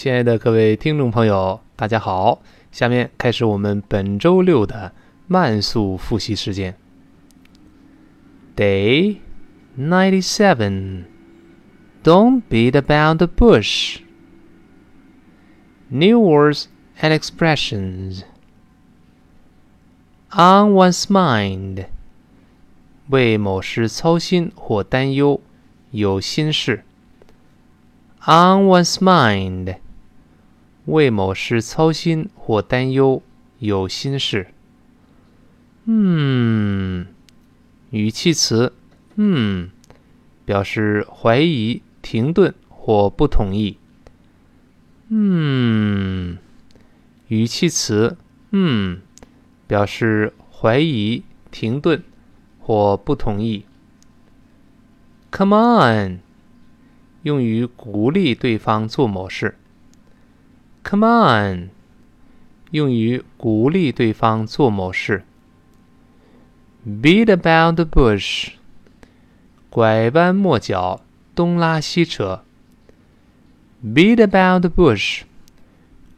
亲爱的各位听众朋友，大家好！下面开始我们本周六的慢速复习时间。Day ninety-seven. Don't beat about the bush. New words and expressions. On one's mind. 为某事操心或担忧，有心事。On one's mind. 为某事操心或担忧，有心事。嗯，语气词嗯，表示怀疑、停顿或不同意。嗯，语气词嗯，表示怀疑、停顿或不同意。Come on，用于鼓励对方做某事。Come on，用于鼓励对方做某事。Beat about the bush，拐弯抹角，东拉西扯。Beat about the bush，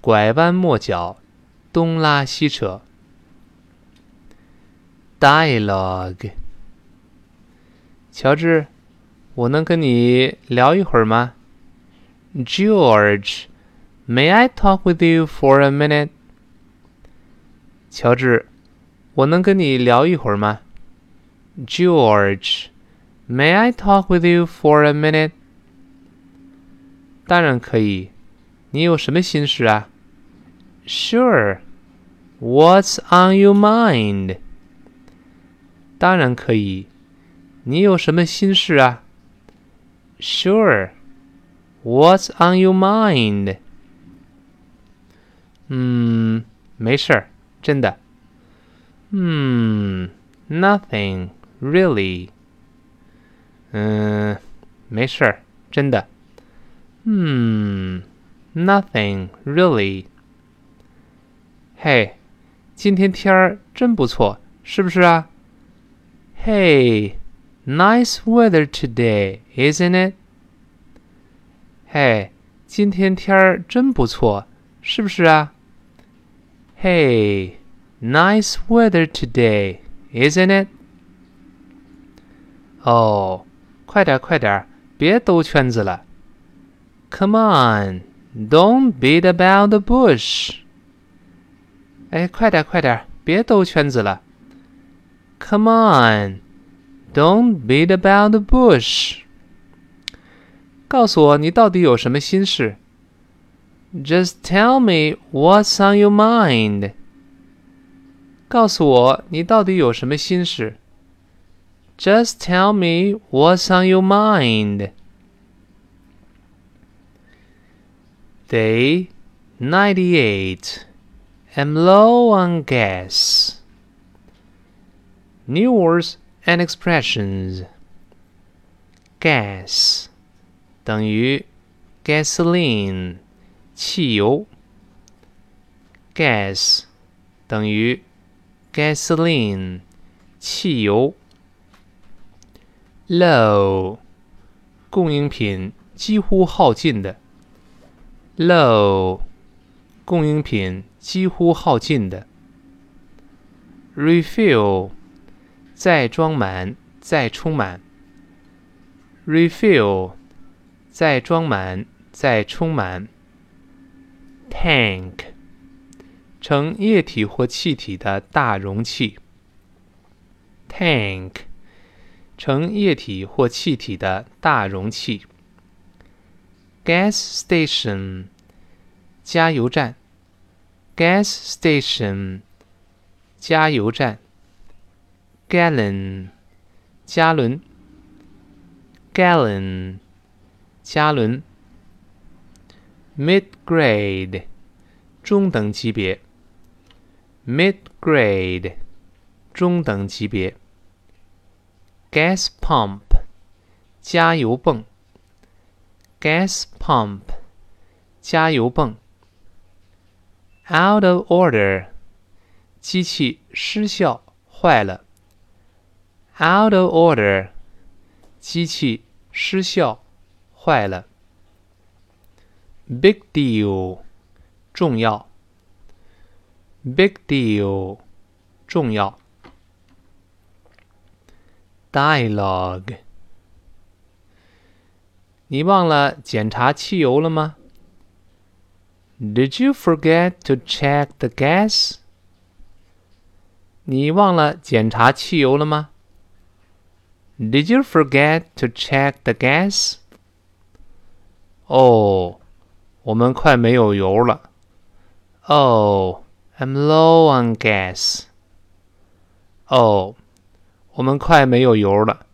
拐弯抹角，东拉西扯。Dialogue，乔治，我能跟你聊一会儿吗？George。May I talk with you for a minute？乔治，我能跟你聊一会儿吗？George，May I talk with you for a minute？当然可以。你有什么心事啊？Sure。What's on your mind？当然可以。你有什么心事啊？Sure。What's on your mind？ 嗯，没事儿，真的。嗯，nothing really。嗯，没事儿，真的。嗯，nothing really。嘿，今天天儿真不错，是不是啊？Hey, nice weather today, isn't it? 嘿，今天天儿真不错，是不是啊 ？Hey, nice weather today, isn't it? 哦，快点快点，别兜圈子了。Come on, don't beat about the bush. 哎，快点快点，别兜圈子了。Come on, don't beat about the bush. 告诉我，你到底有什么心事 ？just tell me what's on your mind. 告诉我你到底有什么心事。Just tell me what's on your mind. Day 98. Am low on gas. New words and expressions. Gas 等于 gasoline 汽油，gas 等于 gasoline，汽油。low 供应品几乎耗尽的，low 供应品几乎耗尽的。refill 再装满，再充满。refill 再装满，再充满。tank，盛液体或气体的大容器。tank，盛液体或气体的大容器。gas station，加油站。gas station，加油站。gallon，加仑。gallon，加仑。Mid grade，中等级别。mid grade，中等级别。gas pump，加油泵。gas pump，加油泵。out of order，机器失效坏了。out of order，机器失效坏了。big deal，重要。big deal，重要。dialogue，你忘了检查汽油了吗？Did you forget to check the gas？你忘了检查汽油了吗？Did you forget to check the gas？哦， 我们快没有油了。Oh, I'm low on gas. 哦，我们快没有油了。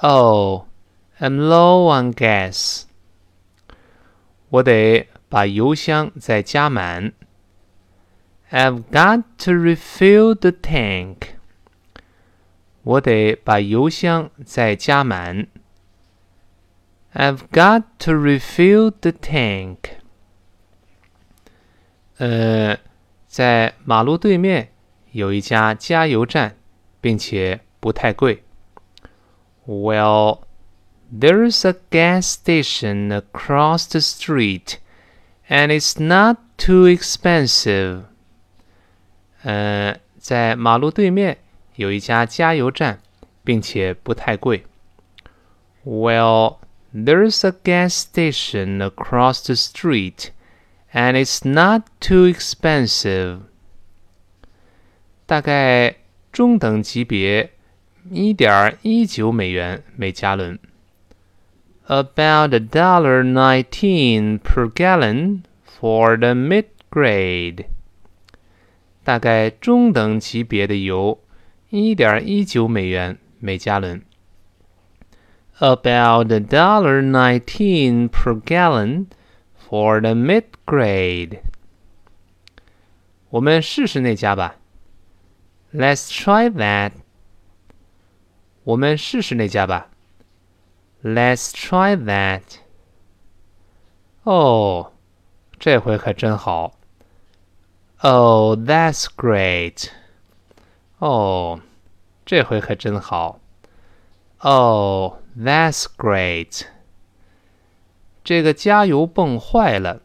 Oh, I'm low on gas. 我得把油箱再加满。I've got to refill the tank. 我得把油箱再加满。I've got to refill the tank. 呃，在马路对面有一家加油站，并且不太贵。Well, there's a gas station across the street, and it's not too expensive. 呃，在马路对面有一家加油站，并且不太贵。Well, there's a gas station across the street, and it's not too expensive. 大概中等级别，一点一九美元每加仑。About a dollar nineteen per gallon for the mid grade. 大概中等级别的油，一点一九美元每加仑。 About a dollar nineteen per gallon for the mid grade。我们试试那家吧。Let's try that。我们试试那家吧。Let's try that。哦，这回可真好。Oh, that's great. 哦，这回可真好。 Oh, that's great. 这个加油泵坏了。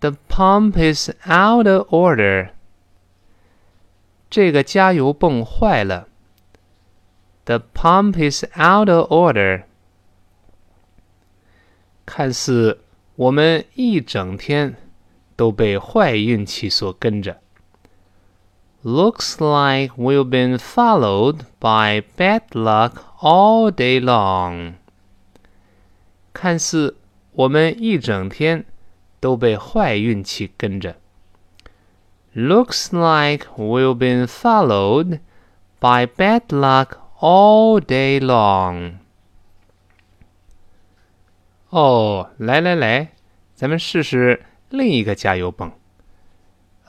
The pump is out of order. 这个加油泵坏了。The pump is out of order. 看似我们一整天。都被坏运气所跟着。Looks like we've been followed by bad luck all day long。看似我们一整天都被坏运气跟着。Looks like we've been followed by bad luck all day long。哦，来来来，咱们试试。另一个加油泵。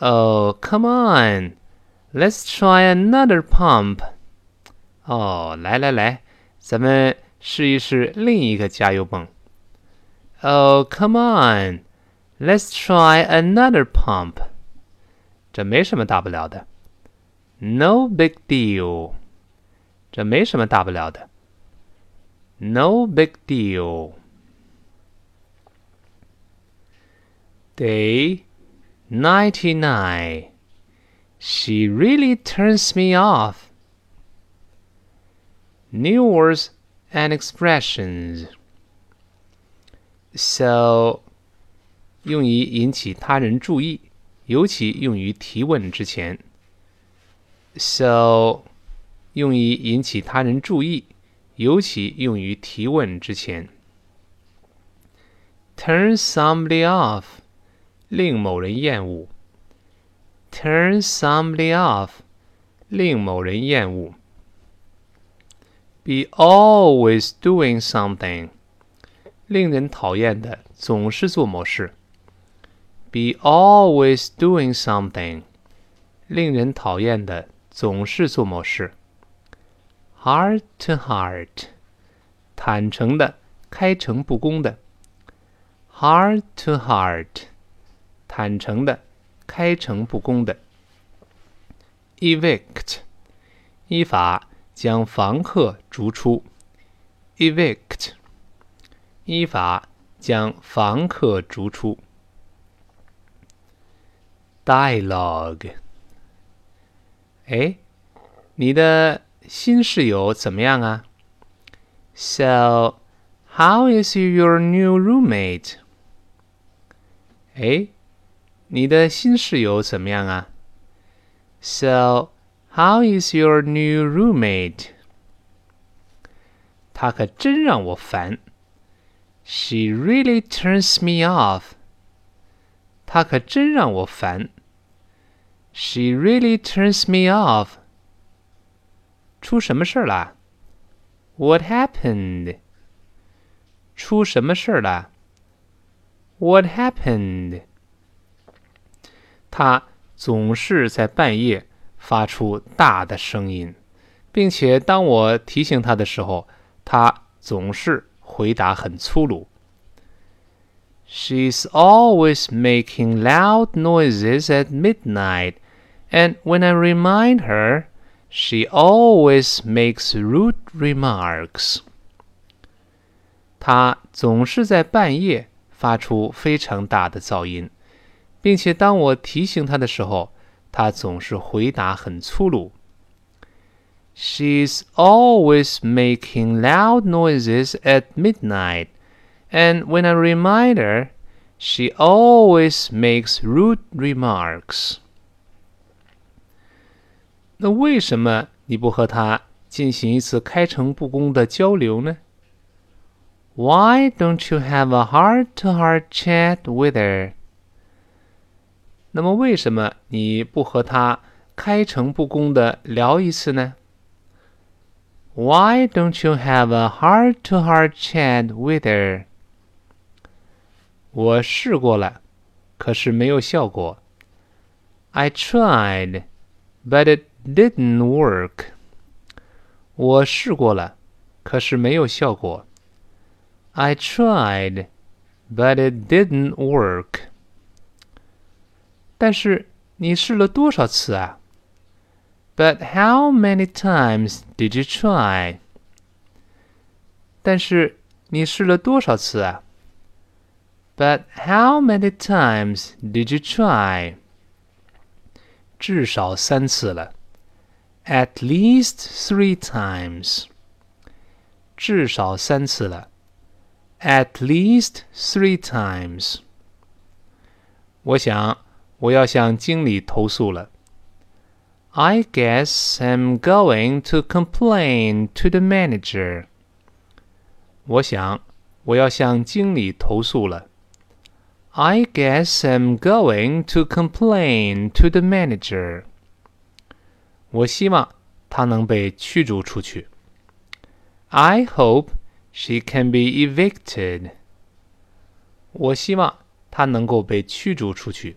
Oh, come on, let's try another pump. 哦，来来来，咱们试一试另一个加油泵。Oh, come on, let's try another pump. 这没什么大不了的。No big deal. 这没什么大不了的。No big deal. Day 99. She really turns me off. New words and expressions. So 用于引起他人注意，尤其用于提问之前。So 用于引起他人注意，尤其用于提问之前。Turn somebody off 令某人厌恶 ，turn somebody off，令某人厌恶。Be always doing something，令人讨厌的，总是做某事。Be always doing something，令人讨厌的，总是做某事。Heart to heart，坦诚的，开诚布公的。Heart to heart。坦诚的， 开诚布公的。evict，依法将房客逐出。evict，依法 将房客逐出。Dialogue。哎，你的新室友怎么样啊？So, how is your new roommate？哎， 你的新室友怎么样啊？So, how is your new roommate？他可真让我烦。She really turns me off。她可真让我烦。She really turns me off。出什么事儿了？What happened？出什么事儿了？What happened？ 他总是在半夜发出大的声音，并且当我提醒他的时候，他总是回答很粗鲁。She's always making loud noises at midnight, and when I remind her, she always makes rude remarks. 她总是在半夜发出非常大的噪音， 并且当我提醒她的时候，她总是回答很粗鲁。She's always making loud noises at midnight and when I remind her, she always makes rude remarks. 那为什么你不和她进行一次开诚布公的交流呢？Why don't you have a heart-to-heart chat with her？ 那么为什么你不和她开诚布公的聊一次呢？Why don't you have a heart-to-heart chat with her？我试过了，可是没有效果。I tried, but it didn't work. 我试过了，可是没有效果。I tried, but it didn't work. 但是你试了多少次啊？But how many times did you try? 但是你试了多少次啊？but how many times did you try? 至少三次了。At least three times. 至少三次了。At least three times. 我想 我要向经理投诉了。I guess I'm going to complain to the manager. 我想我要向经理投诉了。I guess I'm going to complain to the manager. 我希望她能被驱逐出去。I hope she can be evicted. 我希望她能够被驱逐出去。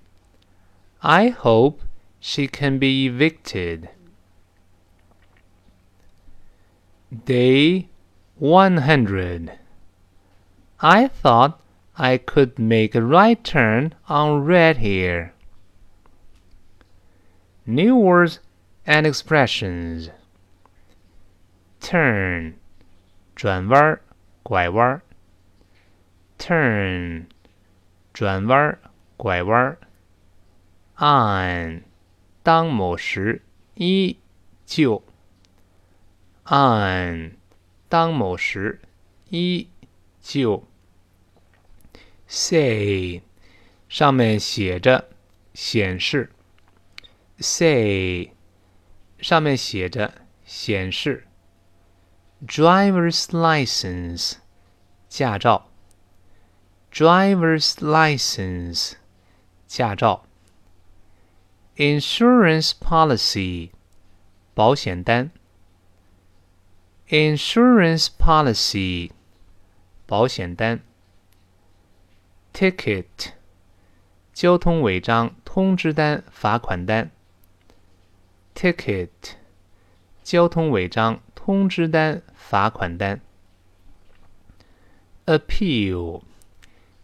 I hope she can be evicted. Day 100. I thought I could make a right turn on red here. New words and expressions. Turn，转弯、拐弯。Turn，转弯、拐弯。 On，当某时依旧。On，当某时依旧。Say，上面写着显示。Say，上面写着显示。Driver's license，驾照。Driver's license，驾照。Insurance policy，保险单。Insurance policy，保险单。ticket，交通违章通知单、罚款单。ticket，交通违章通知单、罚款单。appeal，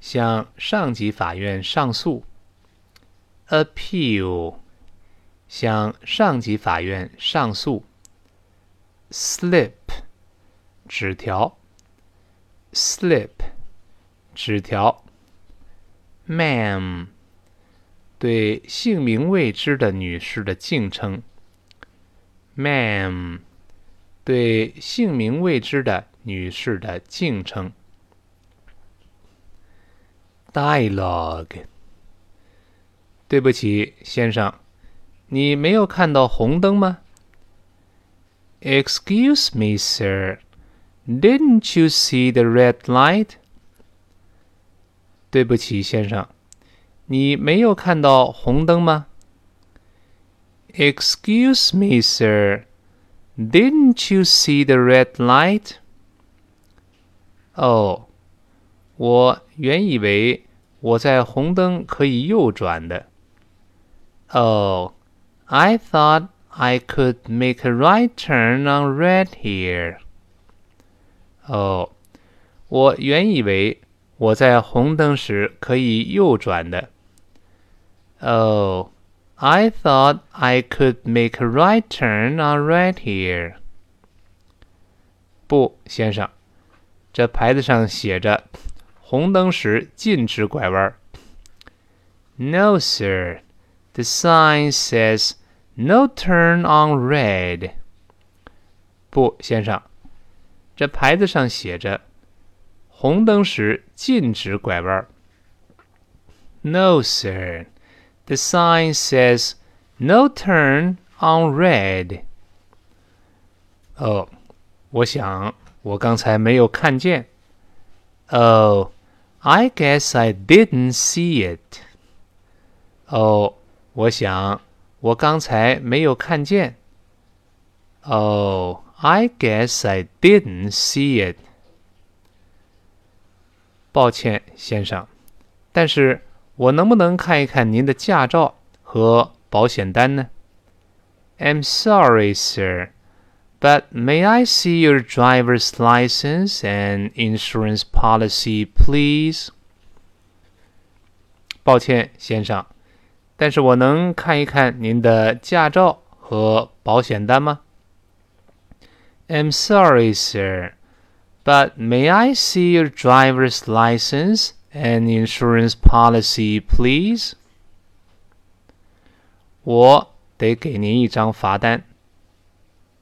向上级法院上诉。appeal， 向上级法院上诉。slip，纸条。slip。纸条，Ma'am，对姓名未知的女士的敬称。Ma'am，对姓名未知的女士的敬称。Dialogue。对不起，先生，你没有看到红灯吗？Excuse me, sir. Didn't you see the red light? 对不起，先生，你没有看到红灯吗？Excuse me, sir. Didn't you see the red light? 哦，我原以为我在红灯可以右转的。Oh, I thought I could make a right turn on red here. 哦，我原以为我在红灯时可以右转的。Oh, I thought I could make a right turn on red here. 不，先生，这牌子上写着红灯时禁止拐弯。No, sir. The sign says "No turn on red." 不，先生，这牌子上写着红灯时禁止拐弯。No, sir. The sign says "No turn on red." 哦，我想我刚才没有看见。Oh, I guess I didn't see it. 哦。我想， 我刚才没有看见。Oh, I guess I didn't see it. 抱歉，先生，但是我能不能看一看您的驾照和保险单呢？I'm sorry, sir, but may I see your driver's license and insurance policy, please? 抱歉，先生。 但是我能看一看您的驾照和保险单吗？I'm sorry, sir, but may I see your driver's license and insurance policy, please? 我得给您一张罚单。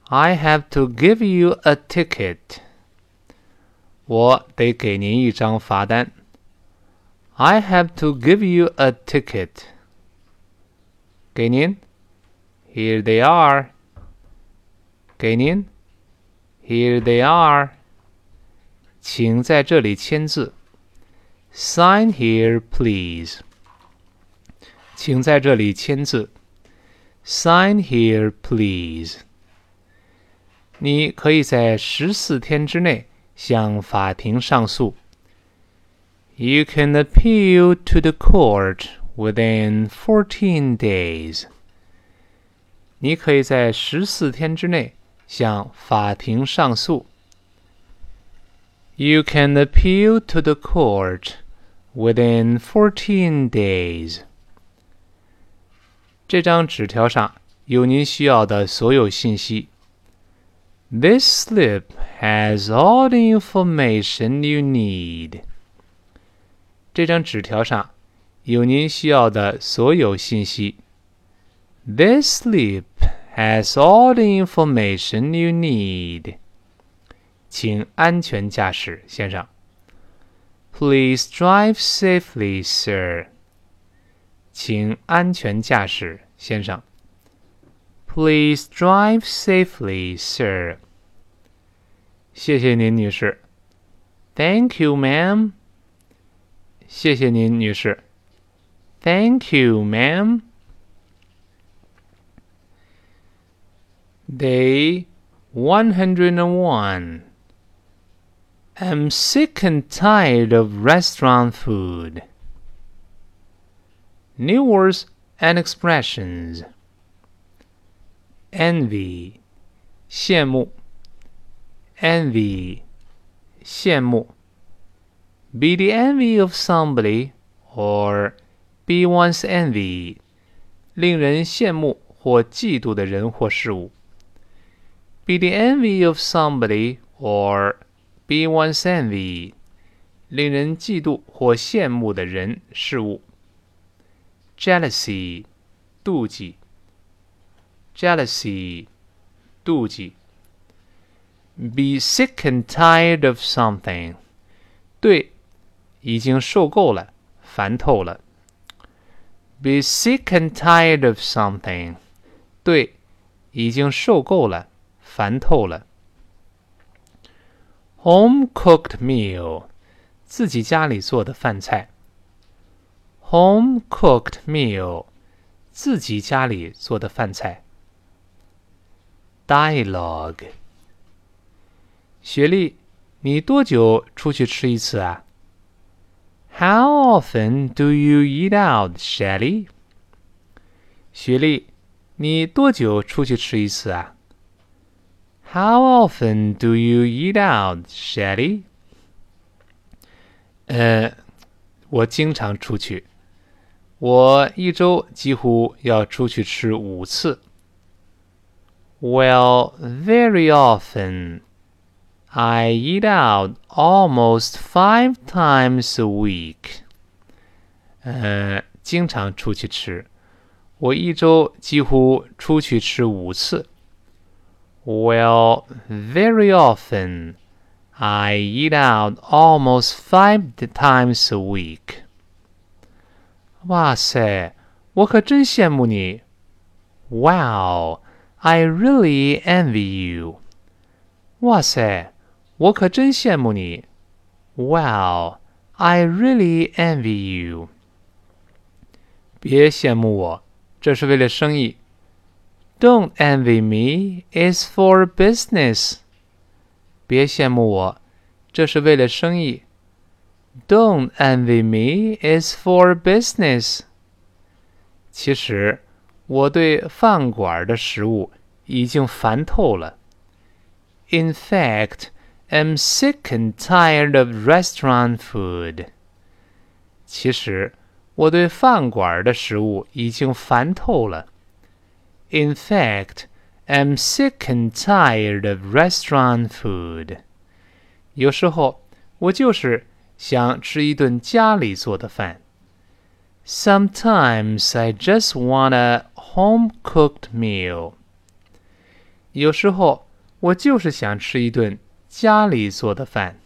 I have to give you a ticket. 我得给您一张罚单。I have to give you a ticket. 给您，Here they are。给您，Here they are。请在这里签字，Sign here, please。请在这里签字，Sign here, please。你可以在十四天之内向法庭上诉。You can appeal to the court within fourteen days，你可以在十四天之内向法庭上诉。You can appeal to the court within fourteen days。这张纸条上有您需要的所有信息。This slip has all the information you need。这张纸条上 有您需要的所有信息。This slip has all the information you need。请安全驾驶，先生。Please drive safely, sir。请安全驾驶，先生。Please drive safely, sir。谢谢您，女士。Thank you, ma'am。谢谢您，女士。 Thank you, ma'am. Day 101. I'm sick and tired of restaurant food. New words and expressions. Envy, 羡慕 envy, 羡慕 Be the envy of somebody or be one's envy，令人羡慕或嫉妒的人或事物。Be the envy of somebody or be one's envy， 令人嫉妒或羡慕的人事物。jealousy，妒忌。jealousy，妒忌。be sick and tired of something，对，已经受够了，烦透了。 Be sick and tired of something，对，已经受够了，烦透了。home cooked meal，自己家里做的饭菜。home cooked meal，自己家里做的饭菜。dialogue。雪莉，你多久出去吃一次啊 ？How often do you eat out, Shelly？雪莉，你多久出去吃一次啊？How often do you eat out, Shelly？呃，我经常出去，我一周几乎要出去吃五次。Well, very often. I eat out almost five times a week. 呃，经常出去吃，我一周几乎出去吃五次。Well, very often. I eat out almost five times a week. 哇塞，我可真羡慕你。Wow, I really envy you. 哇塞。 我可真羡慕你。Wow, I really envy you. 别羡慕我，这是为了生意。Don't envy me, it's for business. 别羡慕我，这是为了生意。Don't envy me, it's for business. 其实，我对饭馆的食物已经烦透了。In fact, am sick and tired of restaurant food. 其实，我对饭馆的食物已经烦透了。In fact, am sick and tired of restaurant food. 有时候，我就是想吃一顿家里做的饭。Sometimes I just want a home-cooked meal. 有时候，我就是想吃一顿 家里做的饭。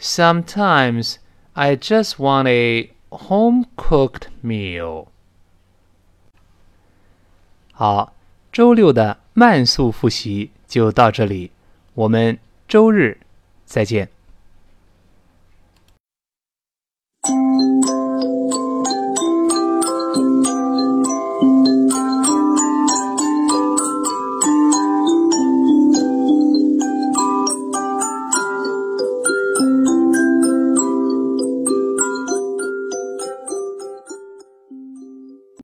Sometimes I just want a home cooked meal. 好，周六的慢速复习就到这里，我们周日再见。